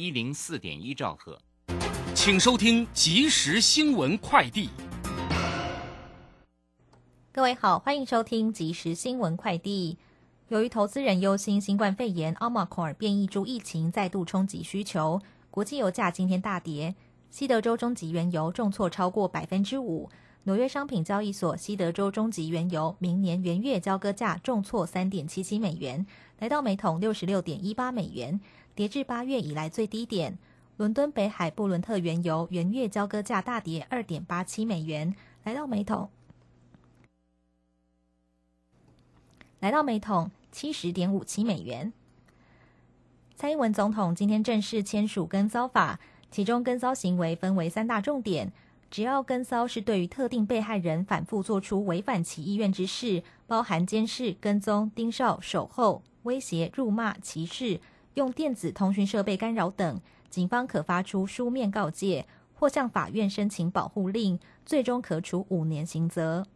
一零四点一兆赫，请收听即时新闻快递。各位好，欢迎收听即时新闻快递。由于投资人忧心新冠肺炎奥 r 克尔变异株疫情再度冲击需求，国际油价今天大跌，西德州中级原油重挫超过百分之五。纽约商品交易所西德州中级原油明年元月交割价重挫三点七七美元，来到每桶六十六点一八美元。跌至八月以来最低点。伦敦北海布伦特原油元月交割价大跌二点八七美元，来到每桶来到每桶七十点五七美元。蔡英文总统今天正式签署跟骚法，其中跟骚行为分为三大重点。只要跟骚是对于特定被害人反复做出违反其意愿之事，包含监视、跟踪、盯梢、守候、威胁、辱骂、歧视。用电子通讯设备干扰等，警方可发出书面告诫，或向法院申请保护令，最终可处五年刑责。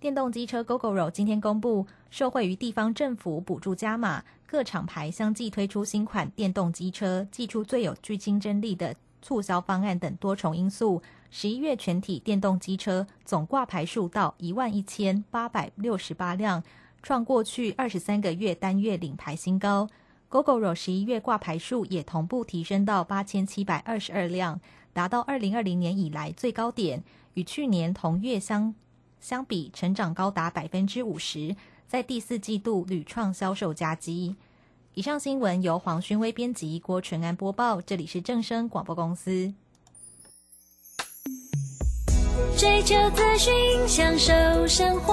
电动机车 GoGoRo 今天公布，受惠于地方政府补助加码，各厂牌相继推出新款电动机车，寄出最有具竞争力的促销方案等多重因素，十一月全体电动机车总挂牌数到一万一千八百六十八辆。创过去二十三个月单月领牌新高，GoGoRo 十一月挂牌数也同步提升到八千七百二十二辆，达到二零二零年以来最高点，与去年同月相相比成长高达百分之五十，在第四季度屡创销售佳绩。以上新闻由黄勋威编辑，郭纯安播报，这里是正声广播公司。追求资讯，享受生活。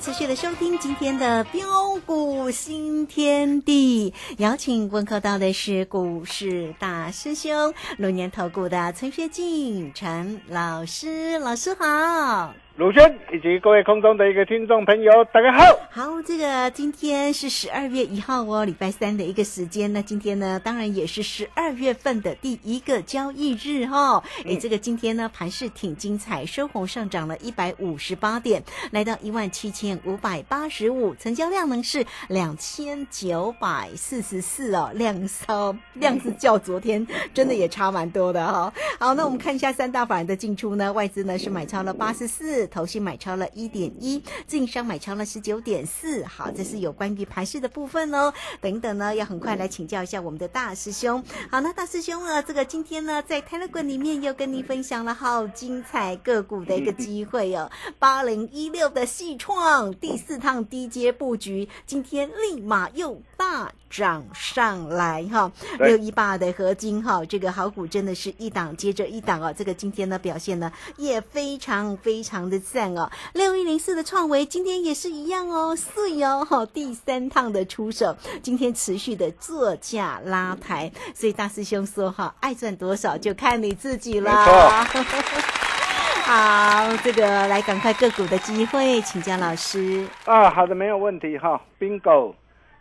持续的收听今天的标股新天地，邀请问候到的是股市大师兄龙年投顾的陈学进陈老师，老师好。鲁轩以及各位空中的一个听众朋友，大家好。好，这个今天是十二月一号哦，礼拜三的一个时间。那今天呢，当然也是十二月份的第一个交易日哈。哎，这个今天呢，盘势挺精彩，收红上涨了一百五十八点，来到一万七千五百八十五，成交量呢是两千九百四十四哦，量稍量是较昨天真的也差蛮多的哈。好，那我们看一下三大法人的进出呢，外资呢是买超了八十四。投信买超了一点一，自营商买超了十九点四。好，这是有关于盘势的部分哦。等等呢，要很快来请教一下我们的大师兄。好，那大师兄呢，这个今天呢，在 Telegram 里面又跟你分享了好精彩个股的一个机会哦。八零一六的细创第四趟低阶布局，今天立马又大涨上来哈。六一八的合金哈，这个好股真的是一档接着一档哦。这个今天呢表现呢也非常非常的赞哦。六一零四的创维今天也是一样哦，四哟哈，第三趟的出手，今天持续的作价拉抬，所以大师兄说哈，爱赚多少就看你自己啦。好，这个来赶快个股的机会，请教老师。啊，好的，没有问题哈，bingo。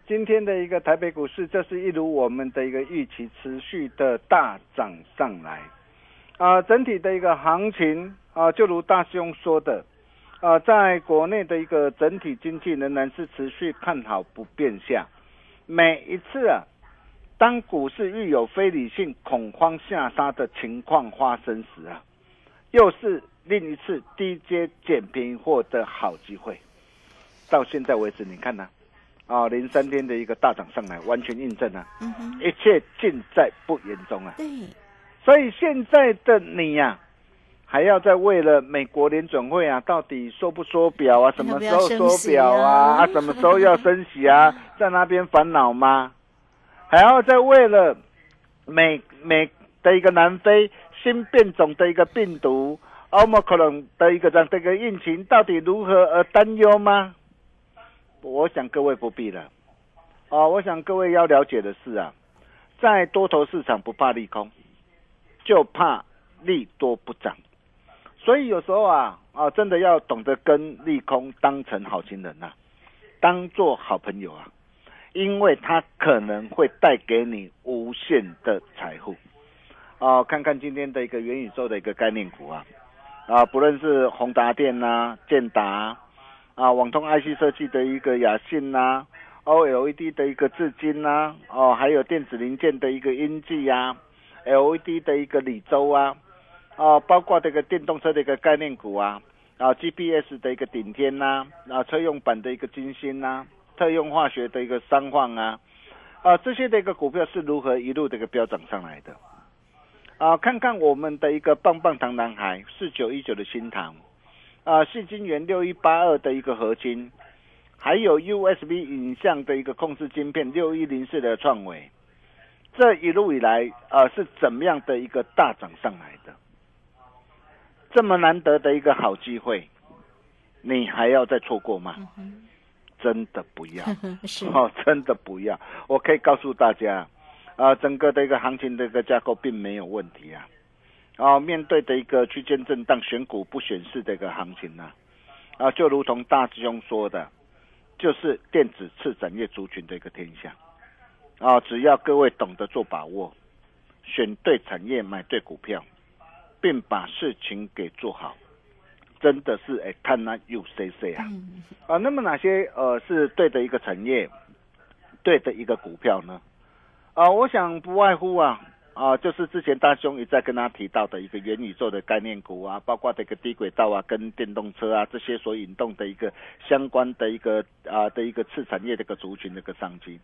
今天的一个台北股市，这是一如我们的一个预期，持续的大涨上来。啊，整体的一个行情啊，就如大师兄说的，啊，在国内的一个整体经济仍然是持续看好不变下。每一次啊，当股市遇有非理性恐慌下杀的情况发生时啊，又是另一次低阶捡便宜货的好机会。到现在为止，你看呢、零三天的一个大涨上来，完全印证了、嗯，一切尽在不言中啊。对，所以现在的你呀、还要再为了美国联准会啊，到底缩不缩表啊，什么时候缩表啊，啊，什么时候要升息啊，在那边烦恼吗？还要再为了美美的一个南非新变种的一个病毒 Omicron 的一个这样的一个疫情到底如何而担忧吗？我想各位不必了。哦，我想各位要了解的是啊，在多头市场不怕利空，就怕利多不涨。所以有时候啊啊，真的要懂得跟利空当成好情人呐、啊，当做好朋友啊，因为它可能会带给你无限的财富。哦、看看今天的一个元宇宙的一个概念股啊，啊，不论是宏达电呐、建达啊、网通 IC 设计的一个雅信呐、OLED 的一个至今呐、哦，还有电子零件的一个英记呀、LED 的一个李州啊，啊，包括这个电动车的一个概念股啊，啊，GPS 的一个顶天呐、啊，车用版的一个金星呐、特用化学的一个三晃啊，啊，这些的一个股票是如何一路的一个飙涨上来的？啊，看看我们的一个棒棒糖男孩四九一九的新塘，啊，细晶圆六一八二的一个合金，还有 USB 影像的一个控制晶片六一零四的创维，这一路以来啊是怎么样的一个大涨上来的？这么难得的一个好机会，你还要再错过吗？真的不要 是哦，真的不要。我可以告诉大家，啊、整个的一个行情的一个架构并没有问题啊。啊、面对的一个区间震荡、选股不选市的一个行情呢、啊，就如同大师兄说的，就是电子次产业族群的一个天下。啊，只要各位懂得做把握，选对产业，买对股票，并把事情给做好，真的是哎，看那有 C C 啊。嗯啊，那么哪些呃是对的一个产业，对的一个股票呢？啊，我想不外乎啊啊，就是之前大兄一再跟他提到的一个元宇宙的概念股啊，包括这个低轨道啊、跟电动车啊这些所引动的一个相关的一个啊的一个次产业的一个族群的一个商机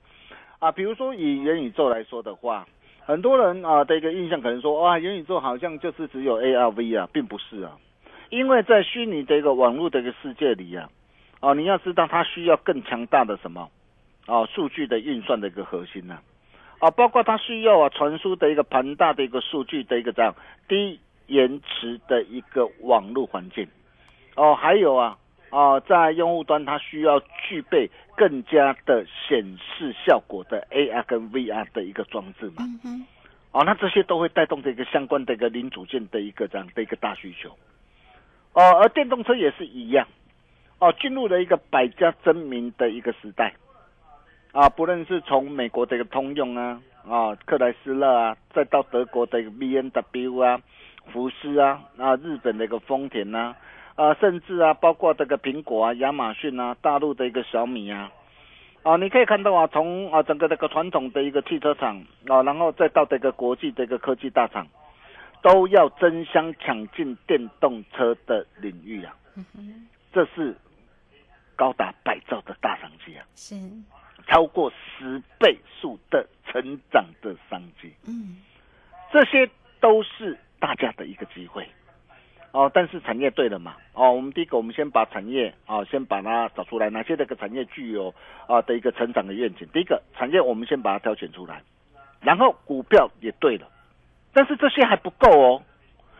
啊，比如说以元宇宙来说的话。很多人啊的一个印象可能说，哇，元宇宙好像就是只有 ARV 啊，并不是啊，因为在虚拟的一个网络的一个世界里啊，哦，你要知道它需要更强大的什么，哦，数据的运算的一个核心呢、啊，包括它需要啊传输的一个庞大的一个数据的一个这样低延迟的一个网络环境，哦，还有啊，啊，在用户端它需要具备更加的显示效果的 AR 跟 VR 的一个装置嘛，嗯哼，哦，那这些都会带动这个相关的一个零组件的一个这样的一个大需求。哦，而电动车也是一样，哦，进入了一个百家争鸣的一个时代。啊，不论是从美国的一个通用啊，啊，克莱斯勒啊，再到德国的一个 B N W 啊，福斯啊，啊，日本的一个丰田呐、啊，甚至啊，包括这个苹果啊、亚马逊啊，大陆的一个小米啊，啊，你可以看到啊，从啊整个这个传统的一个汽车厂啊，然后再到这个国际的一个科技大厂，都要争相抢进电动车的领域啊。这是高达百兆的大商机啊，是，超过十倍数的成长的商机，嗯，这些都是大家的一个机会。哦，但是产业对了嘛？哦，我们第一个，我们先把产业啊，先把它找出来，哪些这个产业具有啊的一个成长的愿景。第一个产业，我们先把它挑选出来，然后股票也对了，但是这些还不够哦，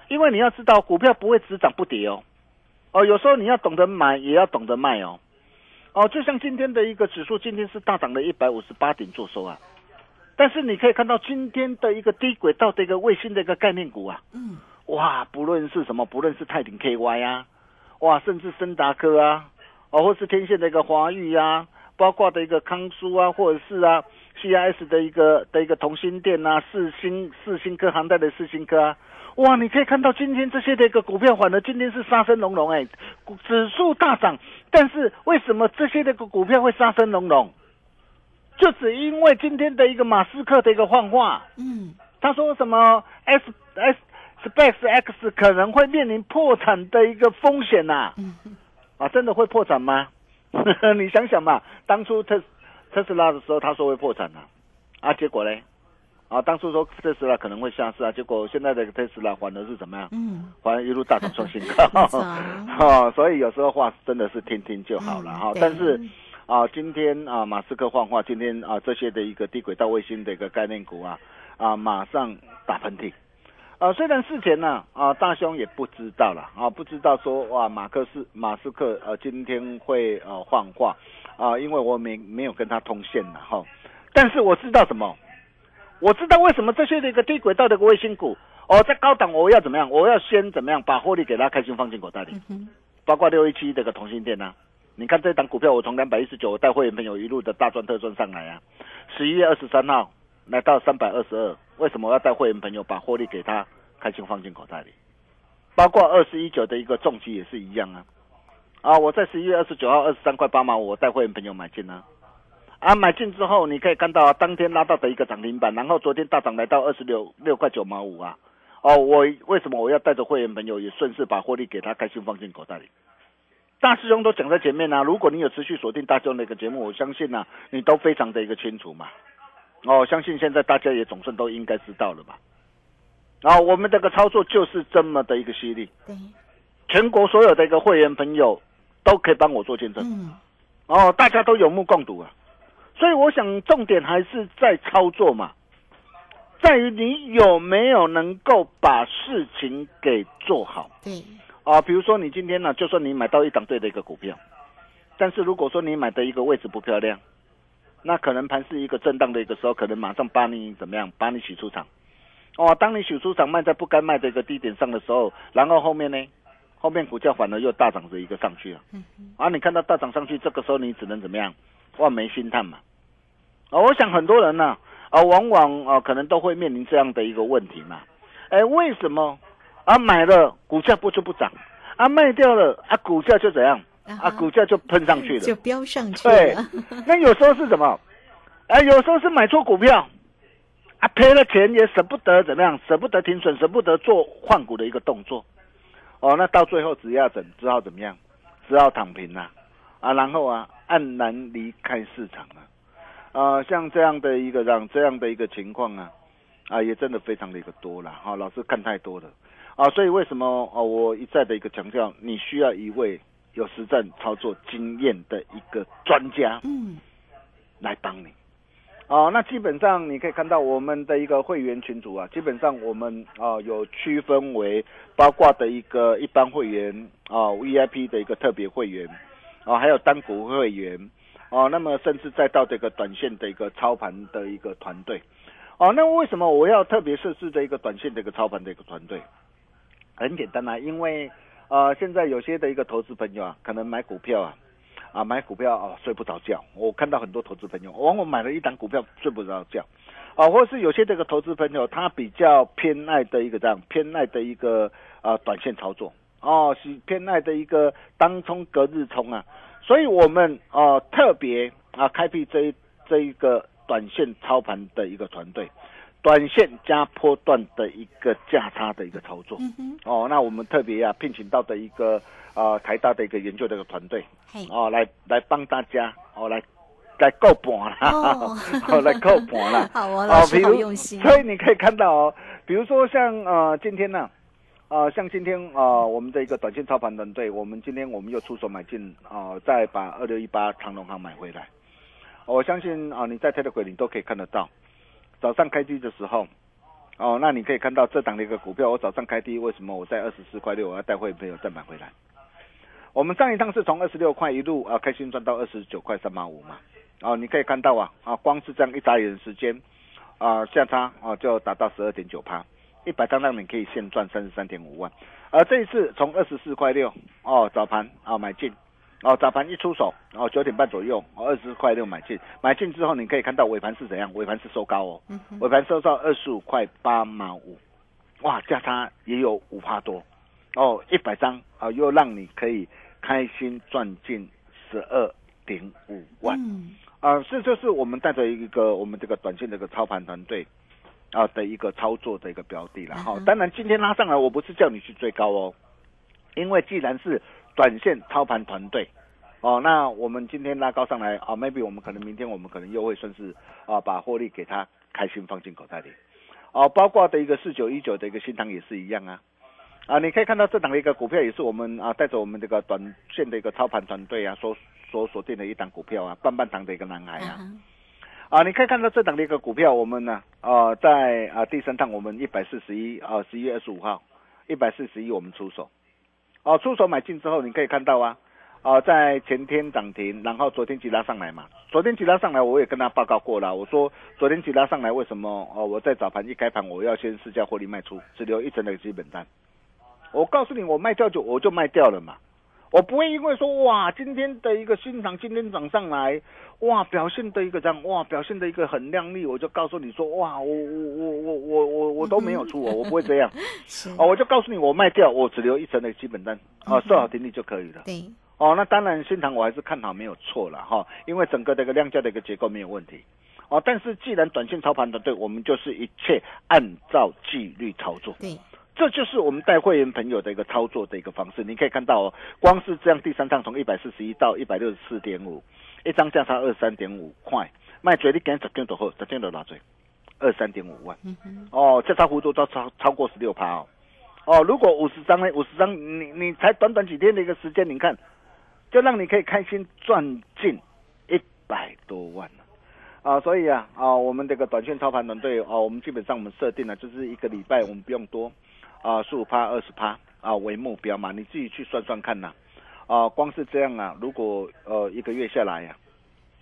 因为你要知道，股票不会只涨不跌哦。哦，有时候你要懂得买，也要懂得卖哦。哦，就像今天的一个指数，今天是大涨了一百五十八点做收啊，但是你可以看到今天的一个低轨道的一个卫星的一个概念股啊，嗯。哇，不论是什么，不论是泰鼎 KY 啊，哇，甚至森达科啊，哦，或是天线的一个华域啊，包括的一个康舒啊，或者是啊 CIS 的一个的一个同心店啊，四星四星科航代的四星科啊，哇，你可以看到今天这些的一个股票反而今天是杀声隆隆哎，指数大涨，但是为什么这些的股票会杀声隆隆？就只因为今天的一个马斯克的一个幻化，嗯，他说什么 S S。Space X 可能会面临破产的一个风险呐，啊，真的会破产吗？你想想嘛，当初特特斯拉的时候，他说会破产呐，啊，结果嘞，啊，当初说特斯拉可能会下市啊，结果现在的特斯拉反而是怎么样？嗯，反而一路大涨创新高，哦，所以有时候话真的是听听就好了哈。但是啊，今天啊，马斯克幻化，今天啊，这些的一个低轨道卫星的一个概念股啊，啊，马上打喷嚏。啊，虽然事前呢，啊，大兄也不知道了，啊，不知道说哇，马克思马斯克呃今天会呃换话，啊，因为我没没有跟他通线了哈，但是我知道什么，我知道为什么这些的一个低轨道的一个卫星股，哦，在高档我要怎么样，我要先怎么样把获利给他开心放进口袋里，包括六一七这个同心店呐，你看这档股票我从两百一十九我带会员朋友一路的大赚特赚上来啊，十一月二十三号。来到三百二十二，为什么要带会员朋友把获利给他开心放进口袋里？包括二十一九的一个重机也是一样啊！啊，我在十一月二十九号二十三块八毛，我带会员朋友买进啊！啊，买进之后你可以看到啊，当天拉到的一个涨停板，然后昨天大涨来到二十六六块九毛五啊！哦，我为什么我要带着会员朋友也顺势把获利给他开心放进口袋里？大师兄都讲在前面啊，如果你有持续锁定大师兄的一个节目，我相信呢，你都非常的一个清楚嘛。哦，相信现在大家也总算都应该知道了吧？然后我们这个操作就是这么的一个犀利，对，全国所有的一个会员朋友都可以帮我做见证，嗯，哦，大家都有目共睹啊，所以我想重点还是在操作嘛，在于你有没有能够把事情给做好，对，啊，比如说你今天呢，就算你买到一档对的一个股票，但是如果说你买的一个位置不漂亮。那可能盘是一个震荡的一个时候，可能马上把你怎么样，把你洗出场。哦，当你洗出场卖在不该卖的一个低点上的时候，然后后面呢，后面股价反而又大涨的一个上去了。嗯啊，你看到大涨上去，这个时候你只能怎么样，望梅兴叹嘛。啊，我想很多人呢，啊，往往啊，可能都会面临这样的一个问题嘛。哎，为什么啊买了股价不就不涨，啊卖掉了啊股价就怎样？啊，股价就喷上去了，就飙上去了。对，那有时候是什么？哎，有时候是买错股票，啊，赔了钱也舍不得怎么样，舍不得停损，舍不得做换股的一个动作。哦，那到最后只要怎，只好怎么样？只好躺平了，啊，然后啊，黯然离开市场啊。啊，像这样的一个让这样的一个情况啊，啊，也真的非常的一个多了。哈，老师看太多了。啊，所以为什么啊，我一再的一个强调，你需要一位。有实战操作经验的一个专家，嗯，来帮你，哦，那基本上你可以看到我们的一个会员群组啊，基本上我们啊有区分为八卦的一个一般会员啊，VIP 的一个特别会员啊，还有单股会员哦，那么甚至再到这个短线的一个操盘的一个团队，哦，那为什么我要特别设置的一个短线的一个操盘的一个团队？很简单啊，因为。啊，现在有些的一个投资朋友啊，可能买股票啊，啊买股票啊睡不着觉。我看到很多投资朋友，往往买了一档股票睡不着觉，啊，或是有些这个投资朋友他比较偏爱的一个这样偏爱的一个啊短线操作，哦，是偏爱的一个当冲隔日冲啊，所以我们啊特别啊开辟这这一个短线操盘的一个团队，短线加波段的一个价差的一个操作。嗯哼，哦，那我们特别啊聘请到的一个呃台大的一个研究的一个团队，哦，来来帮大家哦来来够盘啦，哦。哦来够盘啦。好哦，哦老，好用心，所以你可以看到哦，比如说像呃今天呢、呃像今天呃我们的一个短线操盘团队，我们今天我们又出手买进呃再把二六一八长隆行买回来，我相信啊、你在 Telegram 你都可以看得到，早上开低的时候。哦，那你可以看到这档的一个股票，我早上开低，为什么我在二十四块六，我要带会朋友再买回来？我们上一趟是从二十六块一路啊开心赚到二十九块三毛五嘛，哦，你可以看到啊啊，光是这样一眨眼时间，啊下差啊就达到十二点九趴，一百张让你可以现赚三十三点五万，而这一次从二十四块六哦早盘啊买进，哦早盘一出手哦九点半左右哦二十四块六买进，买进之后你可以看到尾盘是怎样，尾盘是收高哦，嗯，尾盘收到二十五块八毛五，哇，价差也有五帕多，哦，一百张啊，又让你可以开心赚进十二点五万，嗯，啊，这就是我们带着一个我们这个短线的一个操盘团队啊的一个操作的一个标的了哈、嗯当然今天拉上来，我不是叫你去追高哦，因为既然是短线操盘团队。哦，那我们今天拉高上来啊，maybe 我们可能明天我们可能又会算是啊把获利给他开心放进口袋里，哦，包括的一个四九一九的一个新塘也是一样啊，啊，你可以看到这档的一个股票也是我们啊带着我们这个短线的一个操盘团队啊所所锁定的一档股票啊，棒棒糖的一个男孩啊，啊啊，你可以看到这档的一个股票，我们呢，呃，在啊第三趟我们一百四十一啊十一月二十五号一百四十一我们出手，哦、出手买进之后，你可以看到啊，啊、在前天涨停，然后昨天急拉上来嘛，昨天急拉上来，我也跟他报告过了，我说昨天急拉上来为什么哦、我在早盘一开盘我要先试价获利卖出，只留一成的基本单，我告诉你，我卖掉就我就卖掉了嘛。我不会因为说哇，今天的一个新塘今天涨上来，哇，表现的一个这样，哇，表现的一个很靓丽，我就告诉你说，哇，我我我我我我我都没有出哦，我不会这样，是，哦，我就告诉你，我卖掉，我只留一成的基本单，哦，设好停利就可以了。对，哦，那当然，新塘我还是看好没有错了哈，因为整个的一个量价的一个结构没有问题。哦，但是既然短线操盘团队，我们就是一切按照纪律操作。对，这就是我们带会员朋友的一个操作的一个方式。你可以看到哦，光是这样第三趟从一百四十一到一百六十四点五，一张价差二三点五块，卖嘴你给十点多后，十点多拿嘴，二三点五万。嗯哼，哦，价差幅度都超超过十六趴哦。哦，如果五十张呢？五十张，你你才短短几天的一个时间，你看，就让你可以开心赚进一百多万了。啊，所以啊，啊，我们这个短线操盘团队啊，我们基本上我们设定了就是一个礼拜我们不用多，啊，十五趴、二十趴啊为目标嘛，你自己去算算看呐、啊，光是这样啊，如果呃一个月下来呀、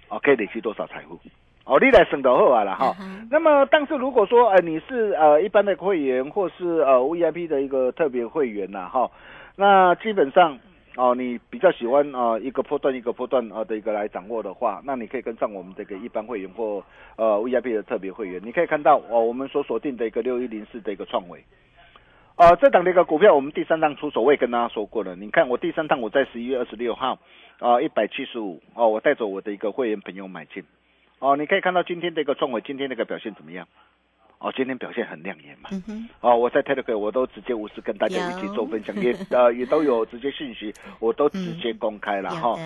啊，可以累积多少财富？哦，你来省得后啊了哈。嗯那么，但是如果说呃你是呃一般的会员或是呃 VIP 的一个特别会员呐、哈，那基本上哦你比较喜欢呃一个波段一个波段呃的一个来掌握的话，那你可以跟上我们这个一般会员或呃 VIP 的特别会员，你可以看到哦我们所锁定的一个六一零四的一个创维。呃，这档的一个股票，我们第三趟出手，我也跟大家说过了。你看，我第三趟我在十一月二十六号，啊，一百七十五，哦，我带着我的一个会员朋友买进，哦，你可以看到今天的一个创伟，今天那个表现怎么样？哦，今天表现很亮眼嘛。哦，我在 Telegram 我都直接无私跟大家一起做分享，也呃也都有直接信息，我都直接公开了哈。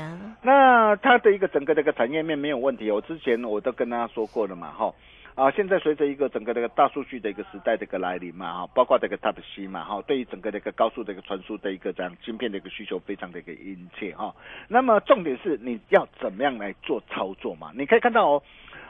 那它的一个整个这个产业面没有问题，我之前我都跟大家说过了嘛，哈。啊，现在随着一个整个这个大数据的一个时代的一个来临嘛，哈，包括这个 Type C 嘛，哈，对于整个这个高速的一个传输的一个这样芯片的一个需求非常的一个殷切哈。那么重点是你要怎么样来做操作嘛？你可以看到哦，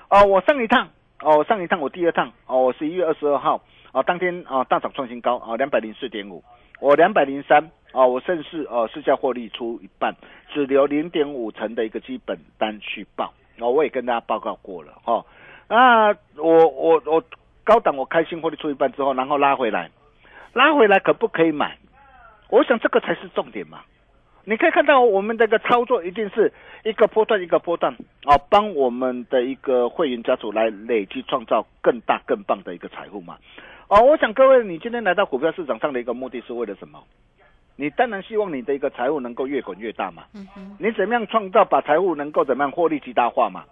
哦，我上一趟，哦，上一趟我第二趟，哦，我十一月二十二号，啊，当天啊大涨创新高啊，两百零四点五，我两百零三，啊，我顺势呃市价获利出一半，只留零点五成的一个基本单去报，哦，我也跟大家报告过了哈。那我我我高档我开心获利出一半之后，然后拉回来，拉回来可不可以买？我想这个才是重点嘛。你可以看到我们这个操作一定是一个波段一个波段啊，帮我们的一个会员家族来累积创造更大更棒的一个财富嘛。哦，我想各位，你今天来到股票市场上的一个目的是为了什么？你当然希望你的一个财务能够越滚越大嘛。嗯，你怎么样创造把财富能够怎么样获利极大化嘛？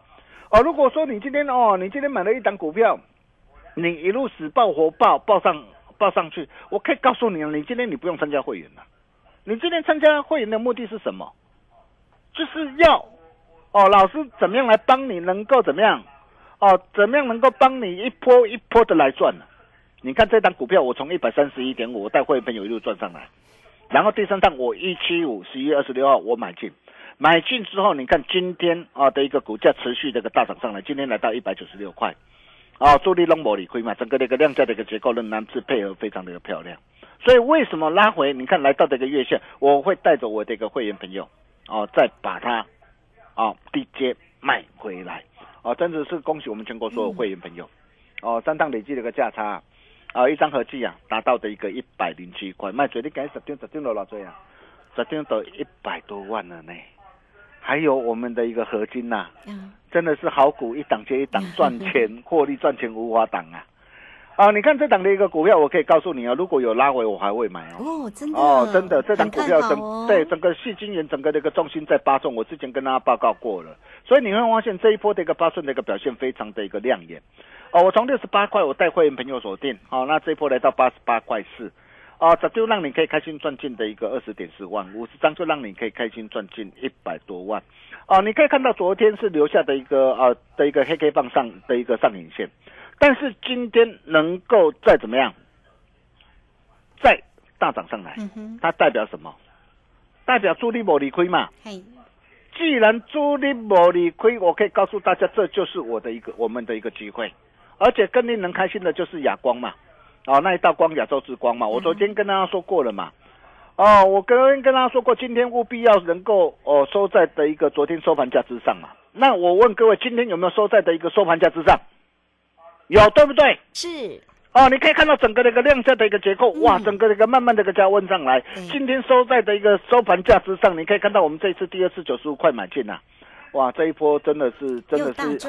哦，如果说你今天哦，你今天买了一档股票，你一路死抱活抱抱上抱上去，我可以告诉你，你今天你不用参加会员了。你今天参加会员的目的是什么？就是要哦，老师怎么样来帮你能够怎么样？哦，怎么样能够帮你一波一波的来赚呢？你看这档股票，我从一百三十一点五，我带会员朋友一路赚上来，然后第三趟我一七五十一月二十六号我买进。买进之后，你看今天啊的一个股价持续这个大涨上来，今天来到一百九十六块，啊，助力龙膜理亏嘛，整个的一个量价的一个结构仍然是配合非常的漂亮，所以为什么拉回？你看来到这个月线，我会带着我的一个会员朋友，哦，再把它，啊，低阶卖回来，哦，真的是恭喜我们全国所有会员朋友，哦，三趟累计的一个价差，啊，一张合计啊达到的一个一百零七块，卖嘴你赶十张十张了老多啊，十张都一百多万了呢。还有我们的一个合金呐，真的是好股一档接一档赚钱，获利赚钱无法挡啊！啊，你看这档的一个股票，我可以告诉你啊，如果有拉回，我还会买哦。哦，真的哦，真的，这档股票整对整个细晶圆整个的一个重心在八中，我之前跟大家报告过了，所以你会发现这一波的一个八寸的一个表现非常的一个亮眼。哦，我从六十八块我带会员朋友锁定，好，那这一波来到八十八块四。啊，这就让你可以开心赚进的一个二十点四万，五十张就让你可以开心赚进一百多万。啊，你可以看到昨天是留下的一个啊的一个黑 K 棒上的一个上影线，但是今天能够再怎么样，再大涨上来，它代表什么？代表朱力某理亏嘛。既然朱力某理亏，我可以告诉大家，这就是我的一个我们的一个机会，而且更令人开心的就是哑光嘛。哦，那一道光，亚洲之光嘛，我昨天跟大家说过了嘛。哦，我跟跟大家说过，今天务必要能够哦收在的一个昨天收盘价之上嘛。那我问各位，今天有没有收在的一个收盘价之上？有，对不对？是。哦，你可以看到整个的一个量价的一个结构，哇，整个的一个慢慢的一个加温上来。今天收在的一个收盘价之上，你可以看到我们这一次第二次九十五块买进呐。哇，这一波真的是真的是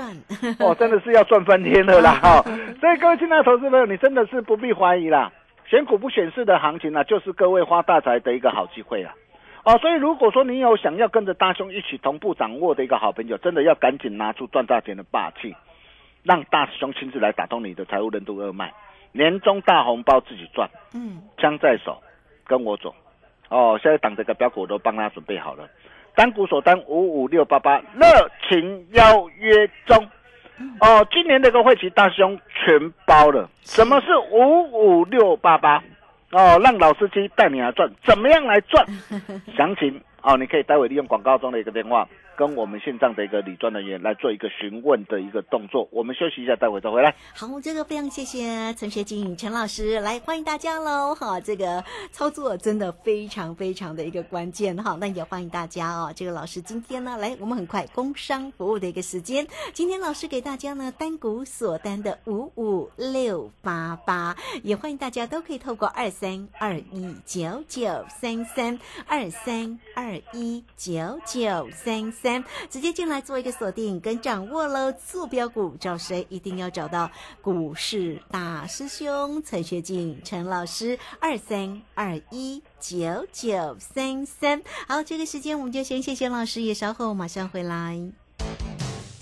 哦，真的是要赚翻天了啦！哈，所以各位亲爱的投资朋友，你真的是不必怀疑啦，选股不选市的行情呢，就是各位发大财的一个好机会啊！哦，所以如果说你有想要跟着大兄一起同步掌握的一个好朋友，真的要赶紧拿出赚大钱的霸气，让大师兄亲自来打通你的财务任督二脉，年终大红包自己赚，嗯，枪在手，跟我走，哦，现在党这个标股我都帮他准备好了。单股锁单五五六八八，热情邀约中。哦，今年这个会期大兄全包了。什么是五五六八八？哦，让老司机带你来赚，怎么样来赚？详情哦，你可以待会利用广告中的一个电话。跟我们线上的一个理专人员来做一个询问的一个动作，我们休息一下，待会再回来。好，这个非常谢谢陈学景陈老师来欢迎大家喽！哈，这个操作真的非常非常的一个关键哈，那也欢迎大家哦。这个老师今天呢，来我们很快工商服务的一个时间，今天老师给大家呢单股锁单的五五六八八，也欢迎大家都可以透过二三二一九九三三二三二一九九三三。直接进来做一个锁定跟掌握喽，坐标股找谁？一定要找到股市大师兄陈学进陈老师，二三二一九九三三。好，这个时间我们就先谢谢老师，也稍后马上回来。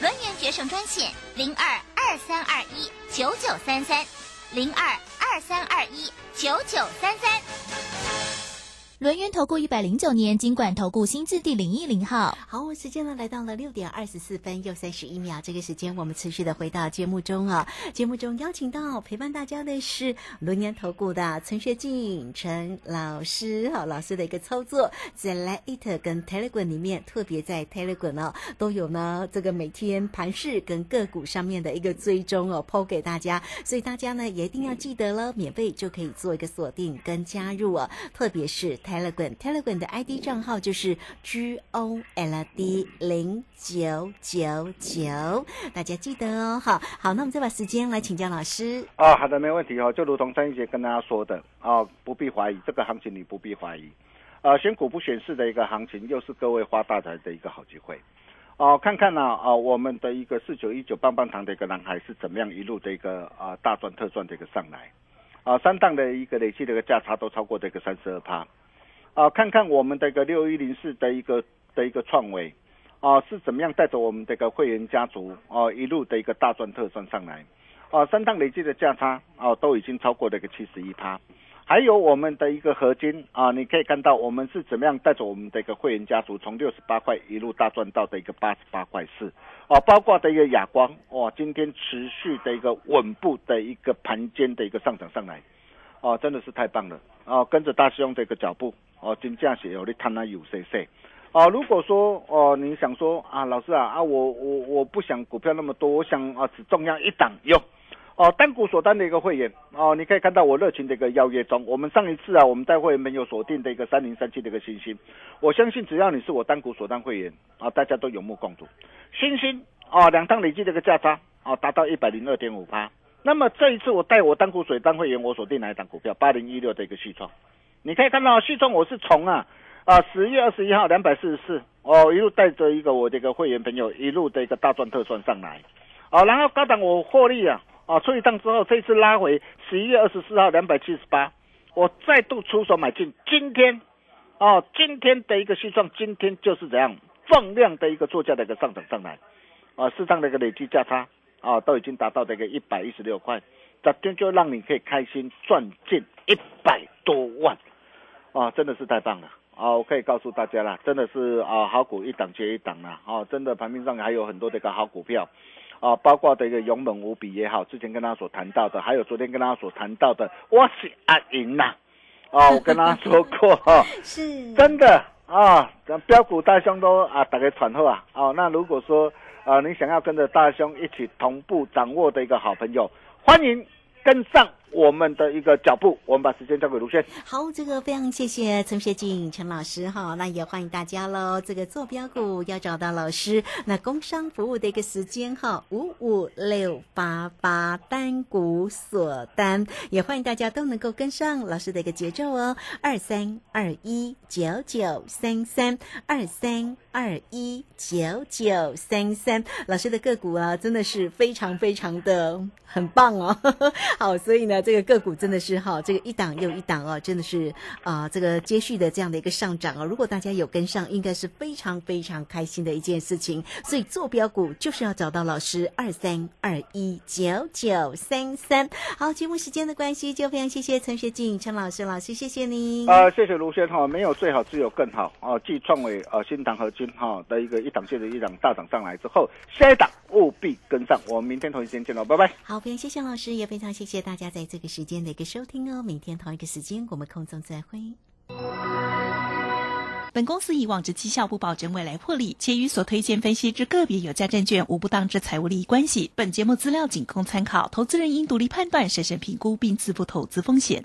轮源决胜专线零二二三二一九九三三零二二三二一九九三三。轮源投顾一百零九年金管投顾新字第零一零号。好，我时间呢来到了六点二十四分又三十一秒，这个时间我们持续的回到节目中啊。节目中邀请到陪伴大家的是轮源投顾的陈学静陈老师，好，老师的一个操作在 l i t 跟 Telegram 里面，特别在 Telegram 呢都有呢这个每天盘市跟个股上面的一个追踪哦，抛给大家，所以大家呢也一定要记得了，免费就可以做一个锁定跟加入哦，特别是。Telegram Telegram 的 ID 账号就是 G O L D 零九九九，大家记得哦。好，好，那我们再把时间来请教老师。哦，好的，没问题哦。就如同张一杰跟大家说的哦，不必怀疑这个行情，你不必怀疑。呃，选股不选市的一个行情，又是各位发大财的一个好机会。哦，看看呢，啊，我们的一个四九一九棒棒糖的一个男孩是怎么样一路的一个啊大赚特赚的一个上来。啊，三档的一个累计的一个价差都超过这个三十二趴。啊，看看我们的一个六一零四的一个的一个创维，啊，是怎么样带着我们这个会员家族啊一路的一个大赚特赚上来，啊，三档累计的价差啊都已经超过了一个七十一趴，还有我们的一个合金啊，你可以看到我们是怎么样带着我们的一个会员家族从六十八块一路大赚到的一个八十八块四，啊，包括的一个哑光哇，今天持续的一个稳步的一个盘间的一个上涨上来，哦，真的是太棒了，哦，跟着大师兄这个脚步。哦，金价写哦，你看它有 C C，哦，如果说哦，你想说啊，老师啊啊，我我我不想股票那么多，我想啊只重要一档有，哦，单股锁单的一个会员哦，你可以看到我热情的一个邀约中，我们上一次啊，我们在会员没有锁定的一个三零三七的一个星星，我相信只要你是我单股锁单会员啊，大家都有目共睹，星星哦，两趟累计的一个价差哦，达到一百零二点五八，那么这一次我带我当股水当会员，我锁定哪一档股票？八零一六的一个续创。你可以看到，旭中我是从啊啊十月二十一号两百四十四哦，一路带着一个我这个会员朋友一路的一个大赚特赚上来，哦，然后高档我获利啊啊出一趟之后，这次拉回十一月二十四号两百七十八，我再度出手买进，今天哦今天的一个旭创，今天就是怎样放量的一个作价的一个上涨上来，啊适当的一个累计价差啊都已经达到这个一百一十六块，这天就让你可以开心赚进一百多万。啊，真的是太棒了！啊，我可以告诉大家啦，真的是啊，好股一档接一档啦。啊，真的盘面上还有很多的一个好股票，啊，包括的一个勇猛无比也好，之前跟大家所谈到的，还有昨天跟大家所谈到的，我是阿银呐。啊，我跟大家说过哈，是真的啊，标股大兄都啊打个传后啊。哦，那如果说啊，你想要跟着大兄一起同步掌握的一个好朋友，欢迎跟上。我们的一个脚步，我们把时间交给卢轩。好，这个非常谢谢陈学静陈老师哈，那也欢迎大家喽。这个坐标股要找到老师，那工商服务的一个时间哈，五五六八八单股锁单，也欢迎大家都能够跟上老师的一个节奏哦。二三二一九九三三二三二一九九三三，老师的个股啊，真的是非常非常的很棒哦。好，所以呢。这个个股真的是哈，这个一档又一档哦，真的是啊，这个接续的这样的一个上涨哦。如果大家有跟上，应该是非常非常开心的一件事情。所以坐标股就是要找到老师二三二一九九三三。好，节目时间的关系，就非常谢谢陈学静陈老师老师，谢谢你。啊，谢谢卢轩哈，没有最好，只有更好啊。继创伟呃新唐合金哈的一个一档接着一档大涨上来之后，下一档务必跟上。我们明天同一时间见喽，拜拜。好，非常谢谢老师，也非常谢谢大家这个时间的一个收听哦，明天同一个时间我们空中再会。本公司以往之绩效不保证未来获利，且与所推荐分析之个别有价证券无不当之财务利益关系。本节目资料仅供参考，投资人应独立判断、审慎评估并自负投资风险。